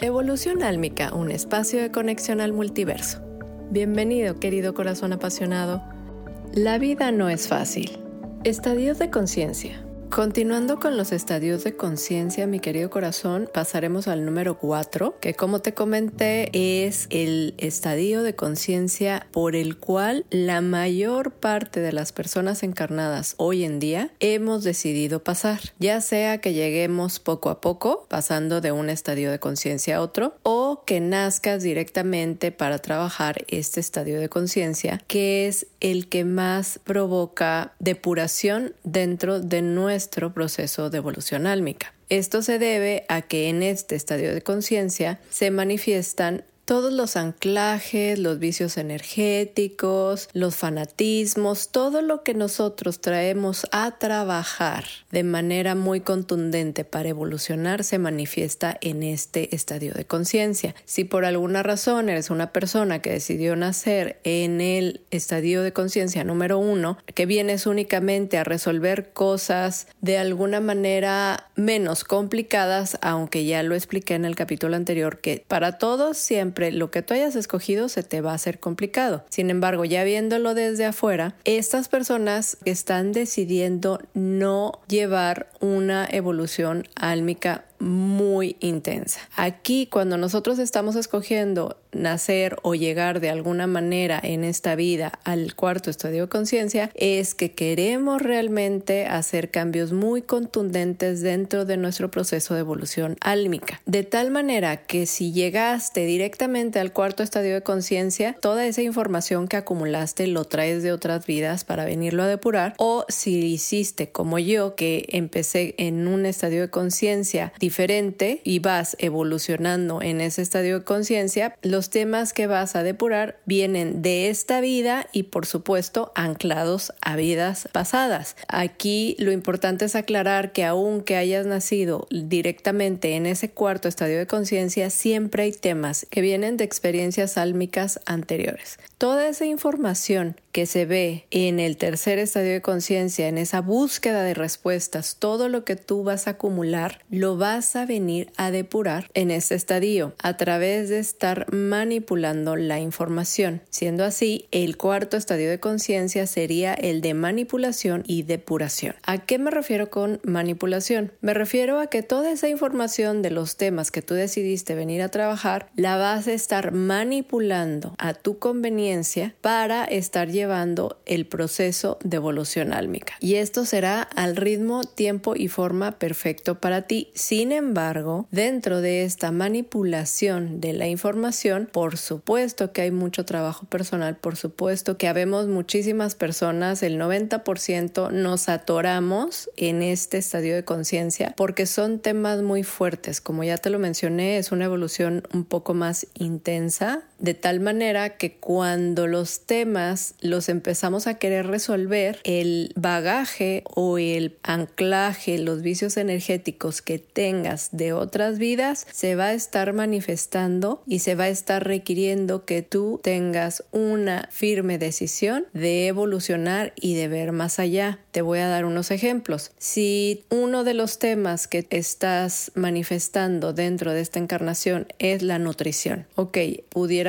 Evolución Álmica, un espacio de conexión al multiverso. Bienvenido, querido corazón apasionado. La vida no es fácil. Estadios de conciencia. Continuando con los estadios de conciencia, mi querido corazón, pasaremos al número 4, que como te comenté es el estadio de conciencia por el cual la mayor parte de las personas encarnadas hoy en día hemos decidido pasar, ya sea que lleguemos poco a poco, pasando de un estadio de conciencia a otro, o que nazcas directamente para trabajar este estadio de conciencia, que es el que más provoca depuración dentro de nuestra proceso de evolución álmica. Esto se debe a que en este estadio de conciencia se manifiestan todos los anclajes, los vicios energéticos, los fanatismos, todo lo que nosotros traemos a trabajar de manera muy contundente para evolucionar se manifiesta en este estadio de conciencia. Si por alguna razón eres una persona que decidió nacer en el estadio de conciencia número uno, que vienes únicamente a resolver cosas de alguna manera menos complicadas, aunque ya lo expliqué en el capítulo anterior, que para todos siempre lo que tú hayas escogido se te va a hacer complicado. Sin embargo, ya viéndolo desde afuera, estas personas están decidiendo no llevar una evolución álmica muy intensa. Aquí cuando nosotros estamos escogiendo nacer o llegar de alguna manera en esta vida al cuarto estadio de conciencia es que queremos realmente hacer cambios muy contundentes dentro de nuestro proceso de evolución álmica. De tal manera que si llegaste directamente al cuarto estadio de conciencia, toda esa información que acumulaste lo traes de otras vidas para venirlo a depurar o si hiciste como yo que empecé en un estadio de conciencia diferente y vas evolucionando en ese estadio de conciencia, los temas que vas a depurar vienen de esta vida y por supuesto anclados a vidas pasadas. Aquí lo importante es aclarar que aunque hayas nacido directamente en ese cuarto estadio de conciencia, siempre hay temas que vienen de experiencias álmicas anteriores. Toda esa información que se ve en el tercer estadio de conciencia, en esa búsqueda de respuestas, todo lo que tú vas a acumular, lo vas a venir a depurar en este estadio a través de estar manipulando la información. Siendo así, el cuarto estadio de conciencia sería el de manipulación y depuración. ¿A qué me refiero con manipulación? Me refiero a que toda esa información de los temas que tú decidiste venir a trabajar, la vas a estar manipulando a tu conveniencia para estar llevando el proceso de evolución álmica. Y esto será al ritmo, tiempo y forma perfecto para ti. Sin embargo, dentro de esta manipulación de la información, por supuesto que hay mucho trabajo personal, por supuesto que habemos muchísimas personas, el 90% nos atoramos en este estadio de conciencia porque son temas muy fuertes. Como ya te lo mencioné, es una evolución un poco más intensa, de tal manera que cuando los temas los empezamos a querer resolver, el bagaje o el anclaje, los vicios energéticos que tengas de otras vidas, se va a estar manifestando y se va a estar requiriendo que tú tengas una firme decisión de evolucionar y de ver más allá. Te voy a dar unos ejemplos. Si uno de los temas que estás manifestando dentro de esta encarnación es la nutrición, ok,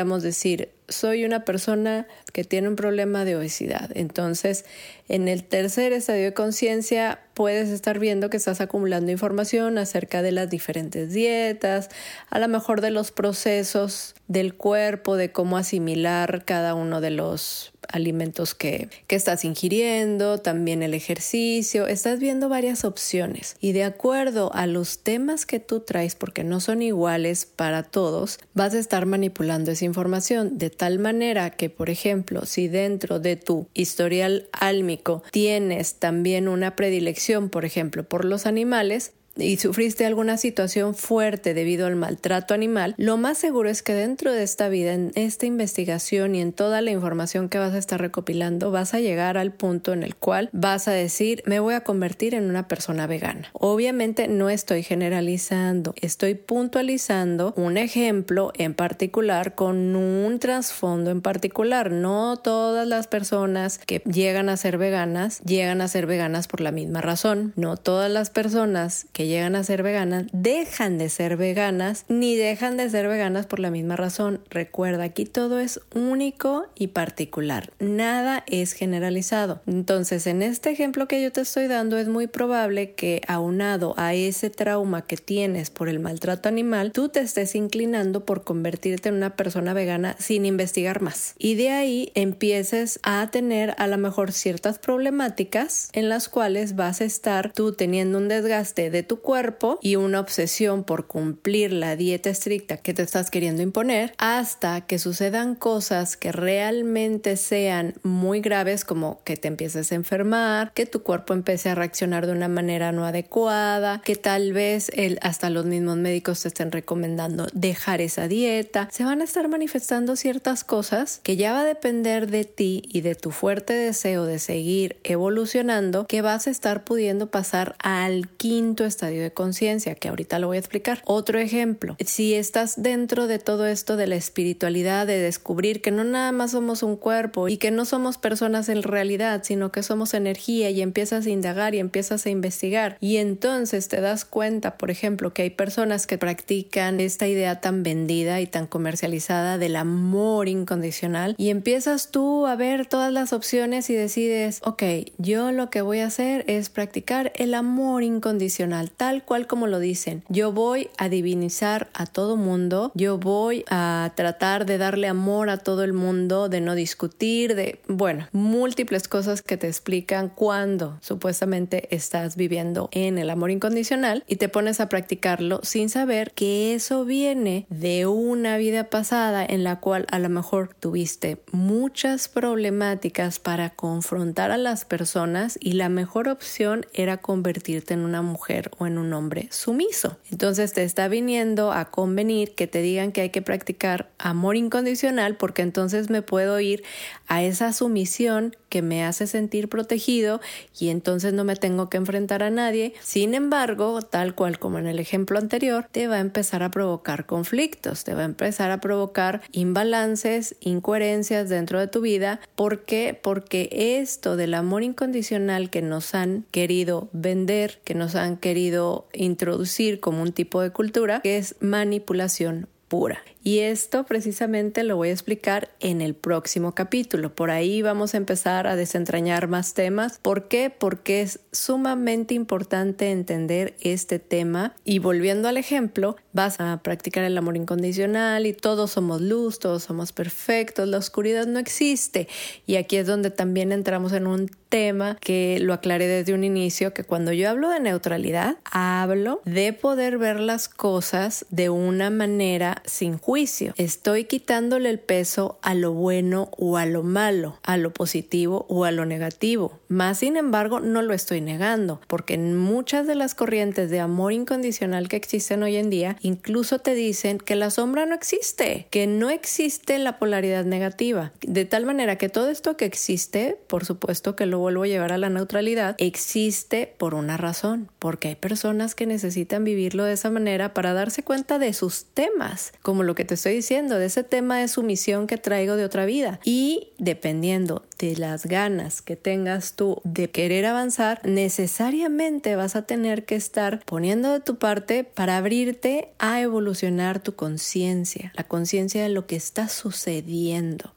pudiéramos decir, soy una persona que tiene un problema de obesidad. Entonces, en el tercer estadio de conciencia puedes estar viendo que estás acumulando información acerca de las diferentes dietas, a lo mejor de los procesos del cuerpo, de cómo asimilar cada uno de los alimentos que, que estás ingiriendo, también el ejercicio, estás viendo varias opciones. Y de acuerdo a los temas que tú traes, porque no son iguales para todos, vas a estar manipulando esa información de tal manera que, por ejemplo, si dentro de tu historial álmico tienes también una predilección, por ejemplo, por los animales, y sufriste alguna situación fuerte debido al maltrato animal, lo más seguro es que dentro de esta vida, en esta investigación y en toda la información que vas a estar recopilando, vas a llegar al punto en el cual vas a decir, me voy a convertir en una persona vegana. Obviamente no estoy generalizando, estoy puntualizando un ejemplo en particular con un trasfondo en particular. No todas las personas que llegan a ser veganas llegan a ser veganas por la misma razón. No todas las personas que llegan a ser veganas dejan de ser veganas ni dejan de ser veganas por la misma razón. Recuerda, aquí todo es único y particular, nada es generalizado. Entonces, en este ejemplo que yo te estoy dando es muy probable que aunado a ese trauma que tienes por el maltrato animal, tú te estés inclinando por convertirte en una persona vegana sin investigar más. Y de ahí empieces a tener a lo mejor ciertas problemáticas en las cuales vas a estar tú teniendo un desgaste de tu cuerpo y una obsesión por cumplir la dieta estricta que te estás queriendo imponer hasta que sucedan cosas que realmente sean muy graves como que te empieces a enfermar, que tu cuerpo empiece a reaccionar de una manera no adecuada, que tal vez hasta los mismos médicos te estén recomendando dejar esa dieta. Se van a estar manifestando ciertas cosas que ya va a depender de ti y de tu fuerte deseo de seguir evolucionando que vas a estar pudiendo pasar al quinto de conciencia, que ahorita lo voy a explicar. Otro ejemplo, si estás dentro de todo esto de la espiritualidad, de descubrir que no nada más somos un cuerpo y que no somos personas en realidad, sino que somos energía y empiezas a indagar y empiezas a investigar y entonces te das cuenta, por ejemplo, que hay personas que practican esta idea tan vendida y tan comercializada del amor incondicional y empiezas tú a ver todas las opciones y decides, ok, yo lo que voy a hacer es practicar el amor incondicional, tal cual como lo dicen. Yo voy a divinizar a todo mundo, yo voy a tratar de darle amor a todo el mundo, de no discutir, de, bueno, múltiples cosas que te explican cuando supuestamente estás viviendo en el amor incondicional y te pones a practicarlo sin saber que eso viene de una vida pasada en la cual a lo mejor tuviste muchas problemáticas para confrontar a las personas y la mejor opción era convertirte en una mujer o en un hombre sumiso. Entonces te está viniendo a convenir que te digan que hay que practicar amor incondicional porque entonces me puedo ir a esa sumisión que me hace sentir protegido y entonces no me tengo que enfrentar a nadie. Sin embargo, tal cual como en el ejemplo anterior, te va a empezar a provocar conflictos, te va a empezar a provocar imbalances, incoherencias dentro de tu vida. ¿Por qué? Porque esto del amor incondicional que nos han querido vender, que nos han querido introducir como un tipo de cultura, que es manipulación pura. Y esto precisamente lo voy a explicar en el próximo capítulo. Por ahí vamos a empezar a desentrañar más temas. ¿Por qué? Porque es sumamente importante entender este tema. Y volviendo al ejemplo, vas a practicar el amor incondicional y todos somos luz, todos somos perfectos, la oscuridad no existe. Y aquí es donde también entramos en un tema que lo aclaré desde un inicio, que cuando yo hablo de neutralidad, hablo de poder ver las cosas de una manera sin juicio Estoy quitándole el peso a lo bueno o a lo malo, a lo positivo o a lo negativo. Más sin embargo, no lo estoy negando, porque muchas de las corrientes de amor incondicional que existen hoy en día, incluso te dicen que la sombra no existe, que no existe la polaridad negativa. De tal manera que todo esto que existe, por supuesto que lo vuelvo a llevar a la neutralidad, existe por una razón, porque hay personas que necesitan vivirlo de esa manera para darse cuenta de sus temas, como lo que te estoy diciendo, de ese tema de sumisión que traigo de otra vida. Y dependiendo de las ganas que tengas tú de querer avanzar, necesariamente vas a tener que estar poniendo de tu parte para abrirte a evolucionar tu conciencia, la conciencia de lo que está sucediendo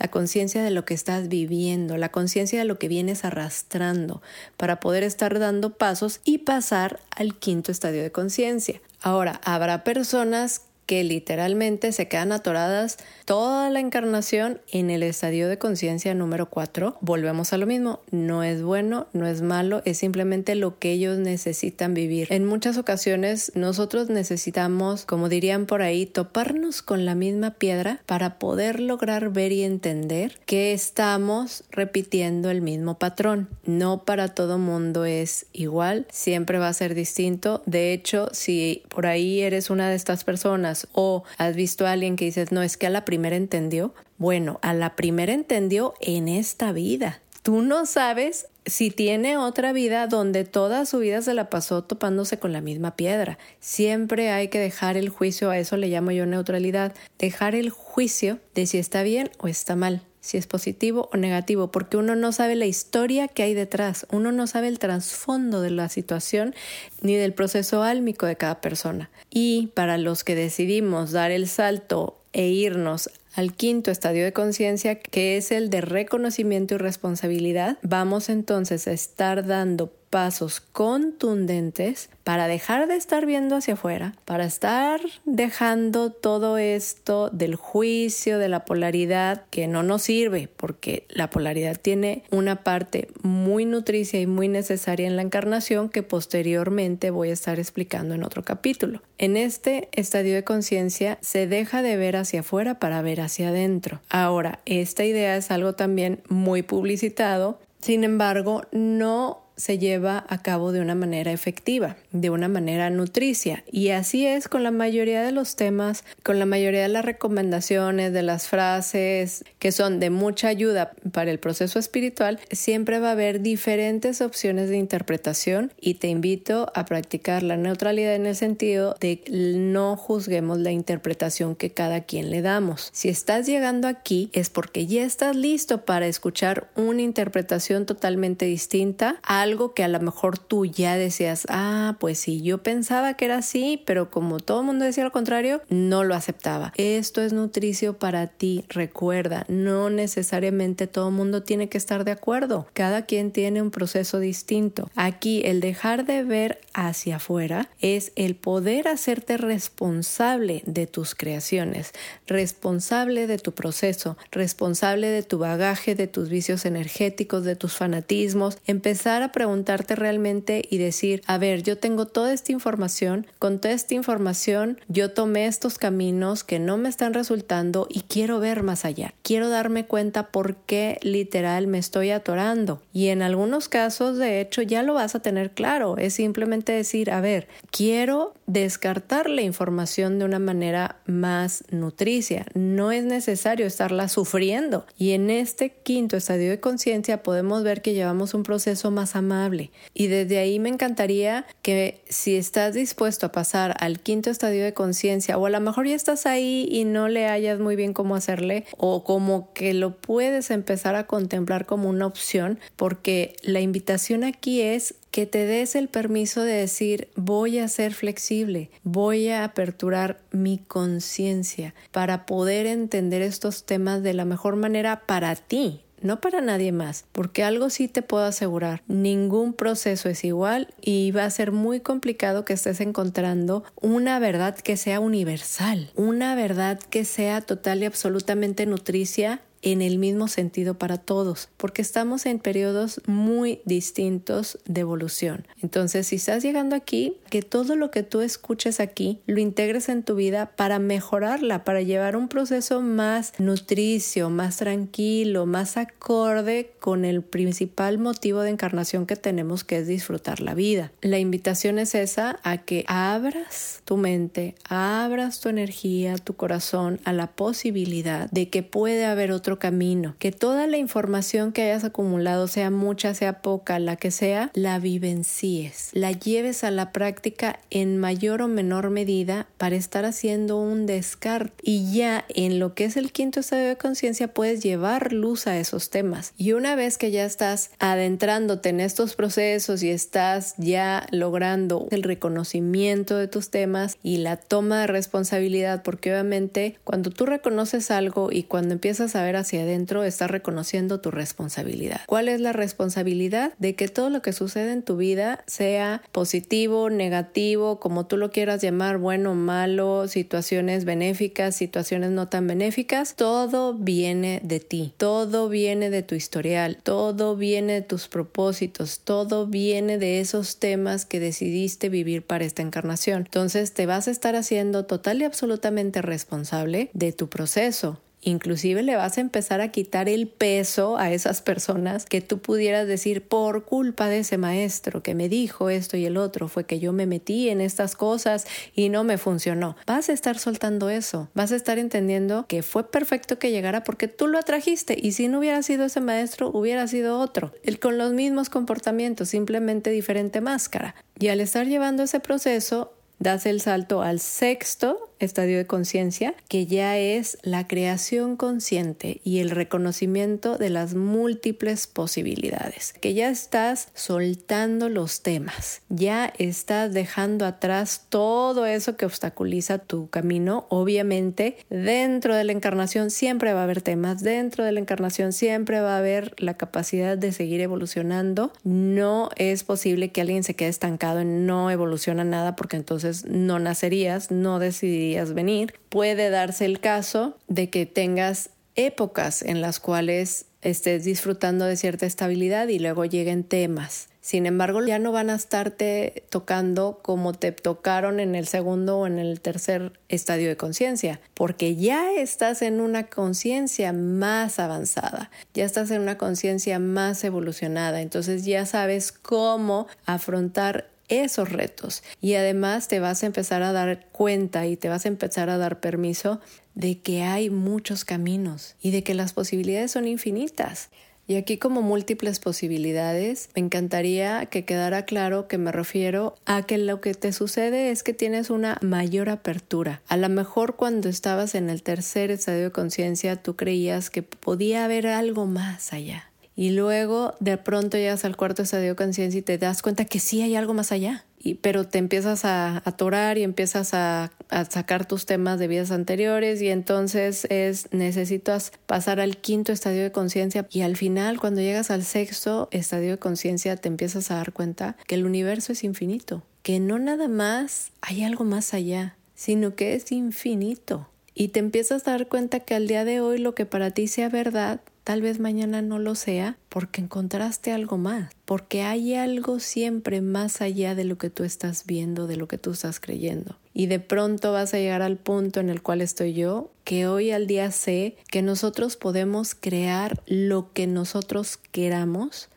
la conciencia de lo que estás viviendo, la conciencia de lo que vienes arrastrando para poder estar dando pasos y pasar al quinto estadio de conciencia. Ahora, habrá personas que literalmente se quedan atoradas toda la encarnación en el estadio de conciencia número 4. Volvemos a lo mismo, no es bueno, no es malo, es simplemente lo que ellos necesitan vivir. En muchas ocasiones nosotros necesitamos, como dirían por ahí, toparnos con la misma piedra para poder lograr ver y entender que estamos repitiendo el mismo patrón. No para todo mundo es igual, siempre va a ser distinto. De hecho, si por ahí eres una de estas personas o has visto a alguien que dices, no, es que a la primera entendió. Bueno, a la primera entendió en esta vida. Tú no sabes si tiene otra vida donde toda su vida se la pasó topándose con la misma piedra. Siempre hay que dejar el juicio, a eso le llamo yo neutralidad, dejar el juicio de si está bien o está mal. Si es positivo o negativo, porque uno no sabe la historia que hay detrás, uno no sabe el trasfondo de la situación ni del proceso álmico de cada persona. Y para los que decidimos dar el salto e irnos al quinto estadio de conciencia, que es el de reconocimiento y responsabilidad, vamos entonces a estar dando pasos contundentes para dejar de estar viendo hacia afuera, para estar dejando todo esto del juicio, de la polaridad, que no nos sirve, porque la polaridad tiene una parte muy nutricia y muy necesaria en la encarnación que posteriormente voy a estar explicando en otro capítulo. En este estadio de conciencia se deja de ver hacia afuera para ver hacia adentro. Ahora, esta idea es algo también muy publicitado, sin embargo, no se lleva a cabo de una manera efectiva, de una manera nutricia. Y así es con la mayoría de los temas, con la mayoría de las recomendaciones, de las frases que son de mucha ayuda para el proceso espiritual, siempre va a haber diferentes opciones de interpretación y te invito a practicar la neutralidad en el sentido de no juzguemos la interpretación que cada quien le damos. Si estás llegando aquí es porque ya estás listo para escuchar una interpretación totalmente distinta a algo que a lo mejor tú ya decías, ah, pues sí, yo pensaba que era así, pero como todo el mundo decía lo contrario, no lo aceptaba. Esto es nutricio para ti, recuerda, no necesariamente todo el mundo tiene que estar de acuerdo, cada quien tiene un proceso distinto. Aquí el dejar de ver hacia afuera es el poder hacerte responsable de tus creaciones, responsable de tu proceso, responsable de tu bagaje, de tus vicios energéticos, de tus fanatismos, empezar a preguntarte realmente y decir, a ver, yo tengo toda esta información, con toda esta información yo tomé estos caminos que no me están resultando y quiero ver más allá. Quiero darme cuenta por qué literal me estoy atorando. Y en algunos casos, de hecho, ya lo vas a tener claro. Es simplemente decir, a ver, quiero descartar la información de una manera más nutricia. No es necesario estarla sufriendo. Y en este quinto estadio de conciencia podemos ver que llevamos un proceso más amable. Y desde ahí me encantaría que si estás dispuesto a pasar al quinto estadio de conciencia o a lo mejor ya estás ahí y no le hayas muy bien cómo hacerle o como que lo puedes empezar a contemplar como una opción porque la invitación aquí es que te des el permiso de decir voy a ser flexible, voy a aperturar mi conciencia para poder entender estos temas de la mejor manera para ti, no para nadie más, porque algo sí te puedo asegurar, ningún proceso es igual y va a ser muy complicado que estés encontrando una verdad que sea universal, una verdad que sea total y absolutamente nutricia en el mismo sentido para todos, porque estamos en periodos muy distintos de evolución. Entonces, si estás llegando aquí, que todo lo que tú escuches aquí lo integres en tu vida para mejorarla, para llevar un proceso más nutricio, más tranquilo, más acorde con el principal motivo de encarnación que tenemos, que es disfrutar la vida. La invitación es esa, a que abras tu mente, abras tu energía, tu corazón a la posibilidad de que puede haber otro camino, que toda la información que hayas acumulado, sea mucha, sea poca, la que sea, la vivencies, la lleves a la práctica en mayor o menor medida para estar haciendo un descarte y ya en lo que es el quinto estado de conciencia puedes llevar luz a esos temas. Y una vez que ya estás adentrándote en estos procesos y estás ya logrando el reconocimiento de tus temas y la toma de responsabilidad, porque obviamente cuando tú reconoces algo y cuando empiezas a ver hacia adentro estás reconociendo tu responsabilidad. ¿Cuál es la responsabilidad? De que todo lo que sucede en tu vida sea positivo, negativo, como tú lo quieras llamar, bueno, malo, situaciones benéficas, situaciones no tan benéficas, todo viene de ti, todo viene de tu historial, todo viene de tus propósitos, todo viene de esos temas que decidiste vivir para esta encarnación. Entonces te vas a estar haciendo total y absolutamente responsable de tu proceso, Inclusive le vas a empezar a quitar el peso a esas personas que tú pudieras decir por culpa de ese maestro que me dijo esto y el otro, fue que yo me metí en estas cosas y no me funcionó. Vas a estar soltando eso, vas a estar entendiendo que fue perfecto que llegara porque tú lo atrajiste y si no hubiera sido ese maestro hubiera sido otro, el con los mismos comportamientos, simplemente diferente máscara. Y al estar llevando ese proceso, das el salto al sexto estadio de conciencia, que ya es la creación consciente y el reconocimiento de las múltiples posibilidades, que ya estás soltando los temas, ya estás dejando atrás todo eso que obstaculiza tu camino. Obviamente, dentro de la encarnación siempre va a haber temas, dentro de la encarnación siempre va a haber la capacidad de seguir evolucionando. No es posible que alguien se quede estancado en no evoluciona nada porque entonces no nacerías, no decidirías venir. Puede darse el caso de que tengas épocas en las cuales estés disfrutando de cierta estabilidad y luego lleguen temas. Sin embargo, ya no van a estarte tocando como te tocaron en el segundo o en el tercer estadio de conciencia, porque ya estás en una conciencia más avanzada, ya estás en una conciencia más evolucionada, entonces ya sabes cómo afrontar esos retos y además te vas a empezar a dar cuenta y te vas a empezar a dar permiso de que hay muchos caminos y de que las posibilidades son infinitas. Y aquí como múltiples posibilidades, me encantaría que quedara claro que me refiero a que lo que te sucede es que tienes una mayor apertura. A lo mejor cuando estabas en el tercer estadio de conciencia tú creías que podía haber algo más allá y luego de pronto llegas al cuarto estadio de conciencia y te das cuenta que sí hay algo más allá. Y, pero te empiezas a atorar y empiezas a, a, sacar tus temas de vidas anteriores y entonces es necesitas pasar al quinto estadio de conciencia y al final cuando llegas al sexto estadio de conciencia te empiezas a dar cuenta que el universo es infinito, que no nada más hay algo más allá, sino que es infinito. Y te empiezas a dar cuenta que al día de hoy lo que para ti sea verdad Tal vez mañana no lo sea porque encontraste algo más, porque hay algo siempre más allá de lo que tú estás viendo, de lo que tú estás creyendo. Y de pronto vas a llegar al punto en el cual estoy yo, que hoy al día sé que nosotros podemos crear lo que nosotros queramos.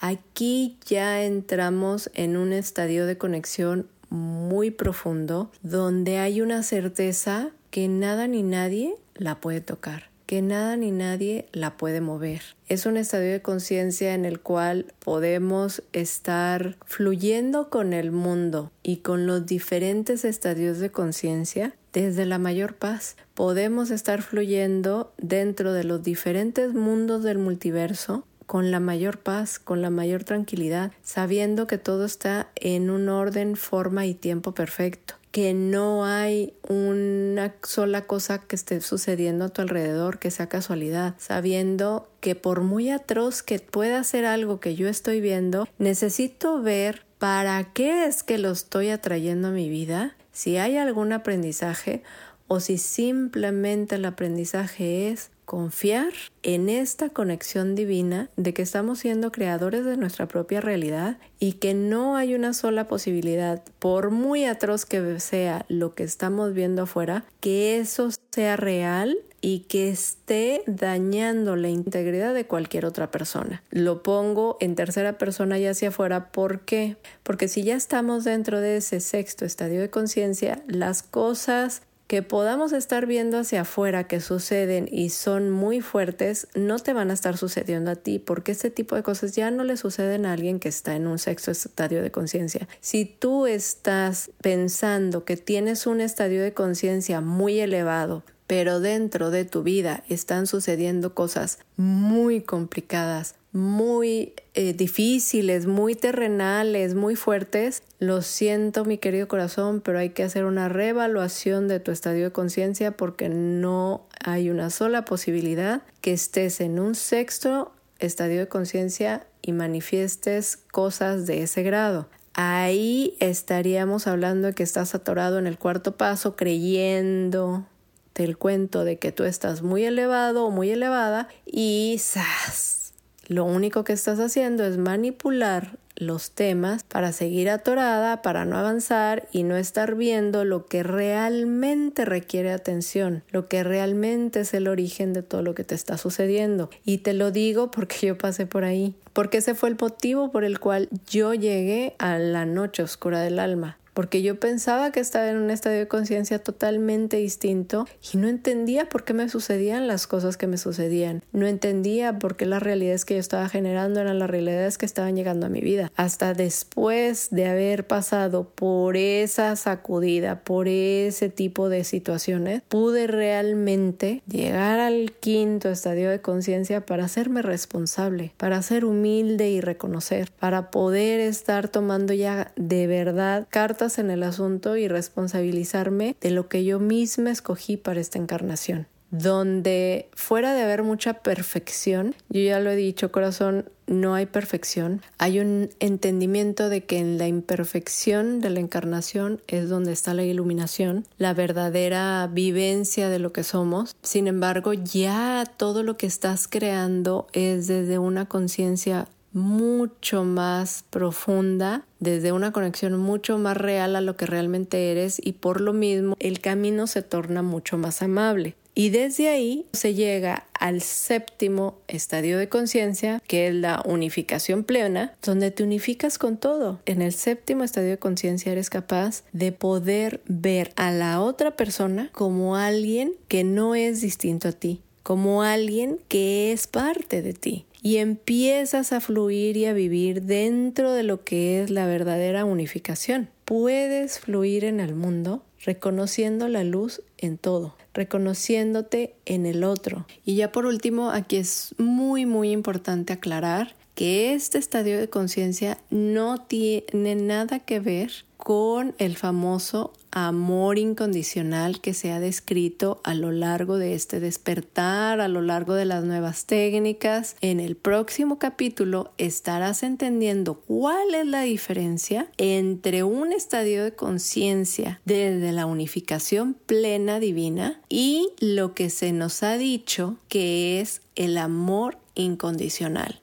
Aquí ya entramos en un estadio de conexión muy profundo donde hay una certeza que nada ni nadie la puede tocar que nada ni nadie la puede mover. Es un estadio de conciencia en el cual podemos estar fluyendo con el mundo y con los diferentes estadios de conciencia desde la mayor paz. Podemos estar fluyendo dentro de los diferentes mundos del multiverso con la mayor paz, con la mayor tranquilidad, sabiendo que todo está en un orden, forma y tiempo perfecto que no hay una sola cosa que esté sucediendo a tu alrededor que sea casualidad, sabiendo que por muy atroz que pueda ser algo que yo estoy viendo, necesito ver para qué es que lo estoy atrayendo a mi vida, si hay algún aprendizaje o si simplemente el aprendizaje es confiar en esta conexión divina de que estamos siendo creadores de nuestra propia realidad y que no hay una sola posibilidad, por muy atroz que sea lo que estamos viendo afuera, que eso sea real y que esté dañando la integridad de cualquier otra persona. Lo pongo en tercera persona y hacia afuera. ¿Por qué? Porque si ya estamos dentro de ese sexto estadio de conciencia, las cosas que podamos estar viendo hacia afuera que suceden y son muy fuertes, no te van a estar sucediendo a ti, porque este tipo de cosas ya no le suceden a alguien que está en un sexto estadio de conciencia. Si tú estás pensando que tienes un estadio de conciencia muy elevado, pero dentro de tu vida están sucediendo cosas muy complicadas, muy eh, difíciles, muy terrenales, muy fuertes, lo siento mi querido corazón, pero hay que hacer una reevaluación de tu estadio de conciencia porque no hay una sola posibilidad que estés en un sexto estadio de conciencia y manifiestes cosas de ese grado. Ahí estaríamos hablando de que estás atorado en el cuarto paso creyendo el cuento de que tú estás muy elevado o muy elevada y ¡zas! Lo único que estás haciendo es manipular los temas para seguir atorada, para no avanzar y no estar viendo lo que realmente requiere atención, lo que realmente es el origen de todo lo que te está sucediendo. Y te lo digo porque yo pasé por ahí, porque ese fue el motivo por el cual yo llegué a la noche oscura del alma porque yo pensaba que estaba en un estadio de conciencia totalmente distinto y no entendía por qué me sucedían las cosas que me sucedían. No entendía por qué las realidades que yo estaba generando eran las realidades que estaban llegando a mi vida. Hasta después de haber pasado por esa sacudida, por ese tipo de situaciones, pude realmente llegar al quinto estadio de conciencia para hacerme responsable, para ser humilde y reconocer, para poder estar tomando ya de verdad cartas en el asunto y responsabilizarme de lo que yo misma escogí para esta encarnación donde fuera de haber mucha perfección, yo ya lo he dicho, corazón, no hay perfección, hay un entendimiento de que en la imperfección de la encarnación es donde está la iluminación, la verdadera vivencia de lo que somos. Sin embargo, ya todo lo que estás creando es desde una conciencia mucho más profunda, desde una conexión mucho más real a lo que realmente eres y por lo mismo el camino se torna mucho más amable. Y desde ahí se llega al séptimo estadio de conciencia, que es la unificación plena, donde te unificas con todo. En el séptimo estadio de conciencia eres capaz de poder ver a la otra persona como alguien que no es distinto a ti, como alguien que es parte de ti. Y empiezas a fluir y a vivir dentro de lo que es la verdadera unificación. Puedes fluir en el mundo reconociendo la luz en todo, reconociéndote en el otro. Y ya por último, aquí es muy, muy importante aclarar que este estadio de conciencia no tiene nada que ver con el famoso amor incondicional que se ha descrito a lo largo de este despertar, a lo largo de las nuevas técnicas. En el próximo capítulo estarás entendiendo cuál es la diferencia entre un estadio de conciencia desde la unificación plena divina y lo que se nos ha dicho que es el amor incondicional.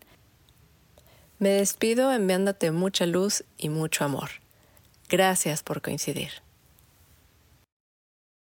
Me despido enviándote mucha luz y mucho amor. Gracias por coincidir.